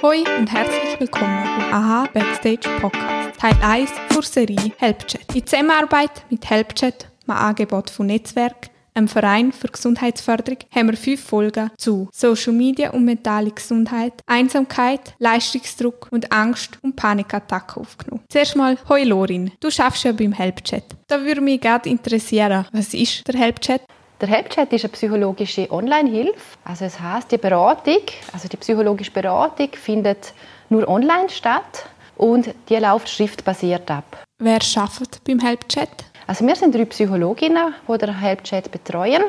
Hoi und herzlich willkommen beim AHA Backstage Podcast, Teil 1 der Serie HelpChat. In Zusammenarbeit mit HelpChat, einem Angebot von Netzwerk, einem Verein für Gesundheitsförderung, haben wir fünf Folgen zu Social Media und mentale Gesundheit, Einsamkeit, Leistungsdruck und Angst und Panikattacken aufgenommen. Zuerst mal, hoi Lorin, du schaffst ja beim HelpChat. Da würde mich gerne interessieren, was ist der HelpChat? Der HelpChat ist eine psychologische Online-Hilfe. Also es heißt, die Beratung, also die psychologische Beratung findet nur online statt und die läuft schriftbasiert ab. Wer schafft beim HelpChat? Also wir sind drei Psychologinnen, die den HelpChat betreuen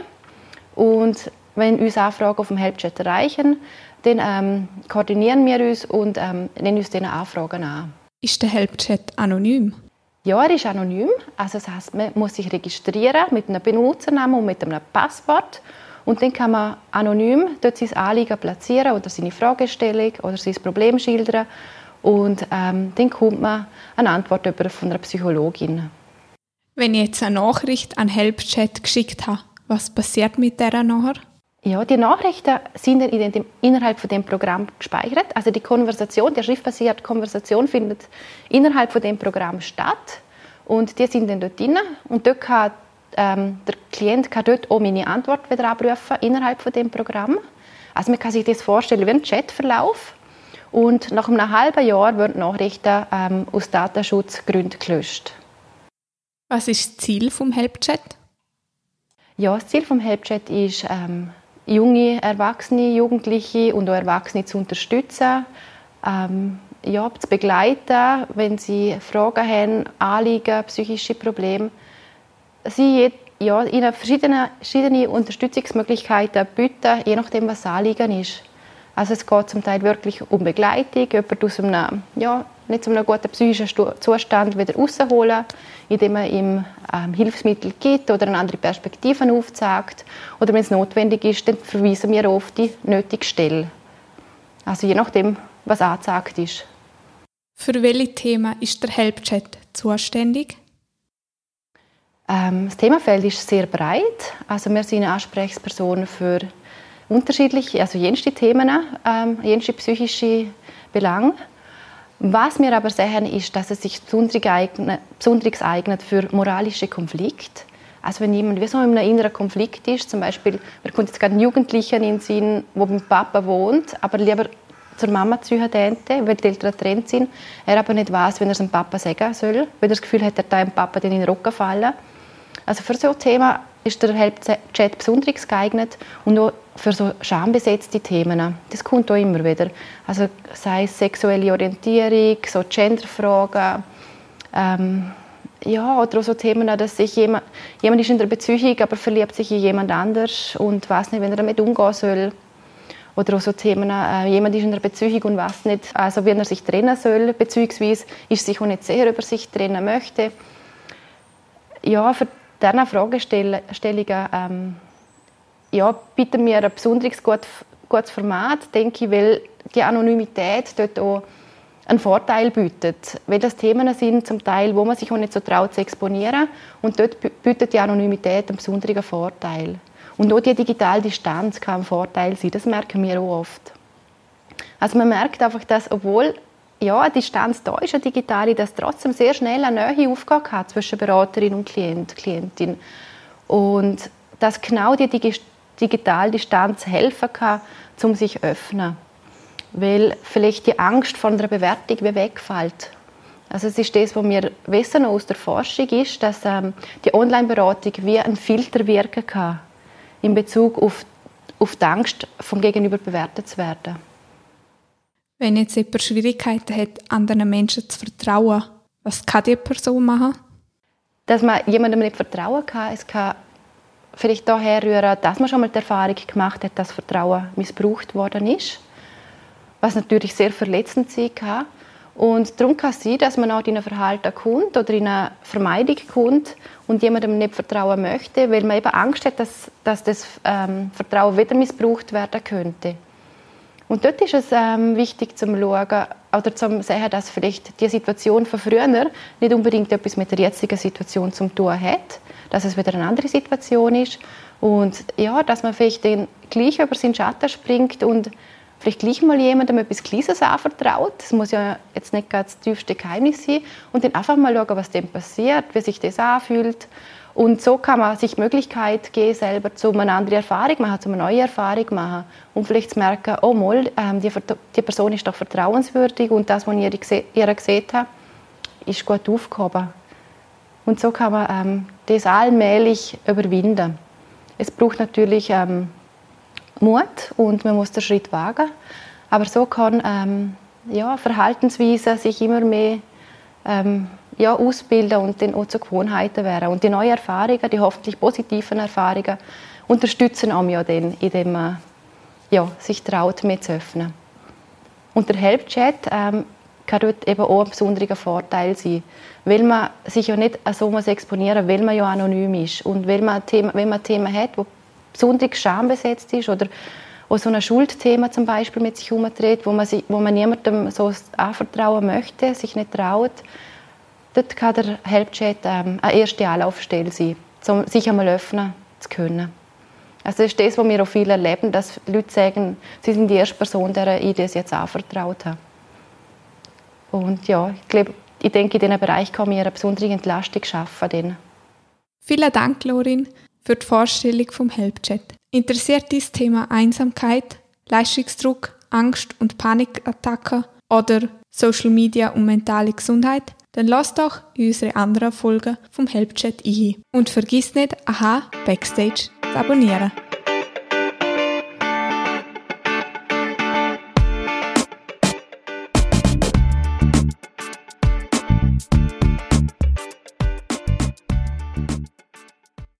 und wenn uns Anfragen auf dem HelpChat erreichen, dann ähm, koordinieren wir uns und ähm, nehmen uns diese Anfragen an. Ist der HelpChat anonym? Ja, er ist anonym. Also das heißt, man muss sich registrieren mit einem Benutzernamen und mit einem Passwort. Und dann kann man anonym dort sein Anliegen platzieren oder seine Fragestellung oder sein Problem schildern. Und ähm, dann kommt man eine Antwort über von einer Psychologin. Wenn ich jetzt eine Nachricht an HelpChat geschickt habe, was passiert mit der nachher? Ja, die Nachrichten sind dann in dem, innerhalb von dem Programm gespeichert. Also die Konversation, die schriftbasierte Konversation findet innerhalb von dem Programm statt und die sind dann dort drin und dort kann ähm, der Klient kann dort auch meine Antwort wieder abrufen innerhalb von dem Programm. Also man kann sich das vorstellen wie ein Chatverlauf und nach einem halben Jahr werden Nachrichten ähm, aus Datenschutzgründen gelöscht. Was ist das Ziel vom HelpChat? Ja, das Ziel vom HelpChat ist ähm, junge Erwachsene, Jugendliche und auch Erwachsene zu unterstützen, ähm, ja, zu begleiten, wenn sie Fragen haben, Anliegen, psychische Probleme. Sie ja, ihnen verschiedene, verschiedene Unterstützungsmöglichkeiten bieten, je nachdem, was das Anliegen ist. Also es geht zum Teil wirklich um Begleitung, jemanden aus einem ja, nicht zu einem guten psychischen Zustand wieder rausholen, indem man ihm ähm, Hilfsmittel gibt oder eine andere Perspektive aufzeigt. Oder wenn es notwendig ist, dann verweisen wir auf die nötige Stelle. Also je nachdem, was angezeigt ist. Für welche Themen ist der Helpchat zuständig? Ähm, das Themenfeld ist sehr breit. Also wir sind Ansprechpersonen für unterschiedliche, also jenste Themen, ähm, jenste psychische Belange. Was wir aber sehen, ist, dass es sich besonders eignet für moralische Konflikte. Also wenn jemand wie so in einem inneren Konflikt ist, zum Beispiel, wir kommt jetzt gerade einen Jugendlichen in den Sinn, der beim Papa wohnt, aber lieber zur Mama ziehen könnte, weil die Eltern getrennt sind, er aber nicht weiß, wenn er es dem Papa sagen soll, weil er das Gefühl hat, er da dem Papa in den Rücken fallen. Also für so ein Thema ist der Help-Chat besonders geeignet und auch für so schambesetzte Themen. Das kommt auch immer wieder. Also sei es sexuelle Orientierung, so Genderfragen, ähm, ja, oder auch so Themen, dass sich jemand, jemand ist in der Beziehung, aber verliebt sich in jemand anders und weiß nicht, wie er damit umgehen soll. Oder auch so Themen, äh, jemand ist in einer Beziehung und weiß nicht, also wie er sich trennen soll, beziehungsweise ist sich auch nicht sicher, ob er sich trennen möchte. Ja, für diese Fragestellungen ähm, ja, bieten wir ein besonders gut, gutes Format, denke ich, weil die Anonymität dort auch einen Vorteil bietet. Weil das Themen sind zum Teil, wo man sich auch nicht so traut zu exponieren und dort bietet die Anonymität einen besonderen Vorteil. Und auch die digitale Distanz kann ein Vorteil sein, das merken wir auch oft. Also man merkt einfach, dass obwohl ja, eine Distanz da ist, eine digitale, dass trotzdem sehr schnell eine Nähe aufgehen hat zwischen Beraterin und Klient, Klientin. Und dass genau die digitale Distanz helfen kann, um sich zu öffnen. Weil vielleicht die Angst vor einer Bewertung wegfällt. Also es ist das, was wir wissen aus der Forschung, ist, dass ähm, die Online-Beratung wie ein Filter wirken kann in Bezug auf, auf die Angst, vom Gegenüber bewertet zu werden. Wenn jetzt jemand Schwierigkeiten hat, anderen Menschen zu vertrauen, was kann die Person machen? Dass man jemandem nicht vertrauen kann, es kann vielleicht daher rühren, dass man schon mal die Erfahrung gemacht hat, dass Vertrauen missbraucht worden ist, was natürlich sehr verletzend sein kann. Und darum kann es sein, dass man auch in ein Verhalten kommt oder in eine Vermeidung kommt und jemandem nicht vertrauen möchte, weil man eben Angst hat, dass, dass das ähm, Vertrauen wieder missbraucht werden könnte. Und dort ist es ähm, wichtig zum schauen oder zum sehen, dass vielleicht die Situation von früher nicht unbedingt etwas mit der jetzigen Situation zu tun hat, dass es wieder eine andere Situation ist und ja, dass man vielleicht dann gleich über seinen Schatten springt und vielleicht gleich mal jemandem etwas Kleines anvertraut. Das muss ja jetzt nicht ganz das tiefste Geheimnis sein. Und dann einfach mal schauen, was dem passiert, wie sich das anfühlt. Und so kann man sich die Möglichkeit geben, selber zu einer anderen Erfahrung machen, zu einer neuen Erfahrung machen. Und vielleicht zu merken, oh mal, ähm, die, die, Person ist doch vertrauenswürdig und das, was ich ihr gesehen habe, ist gut aufgehoben. Und so kann man ähm, das allmählich überwinden. Es braucht natürlich ähm, Mut und man muss den Schritt wagen. Aber so kann ähm, ja, Verhaltensweisen sich immer mehr ähm, ja, ausbilden und dann auch zu Gewohnheiten werden. Und die neuen Erfahrungen, die hoffentlich positiven Erfahrungen, unterstützen auch ja dann, indem man ja, sich traut, mehr zu öffnen. Und der Helpchat ähm, kann dort eben auch ein besonderer Vorteil sein, weil man sich ja nicht so muss exponieren weil man ja anonym ist und weil man Thema, wenn man Themen hat, wo besonders schambesetzt ist oder auch so ein Schuldthema zum Beispiel mit sich herumdreht, wo man, sich, wo man niemandem so anvertrauen möchte, sich nicht traut, dort kann der Helpchat ähm, eine erste Anlaufstelle sein, um sich einmal öffnen zu können. Also das ist das, was wir auch viel erleben, dass Leute sagen, sie sind die erste Person, der ich das jetzt anvertraut habe. Und ja, ich, glaube, ich denke, in diesem Bereich kann mir eine besondere Entlastung schaffen. Vielen Dank, Lorin, für die Vorstellung vom Helpchat. Interessiert dieses Thema Einsamkeit, Leistungsdruck, Angst und Panikattacken oder Social Media und mentale Gesundheit? Dann lass doch in unsere anderen Folgen vom Helpchat ein. Und vergiss nicht, aha, Backstage zu abonnieren.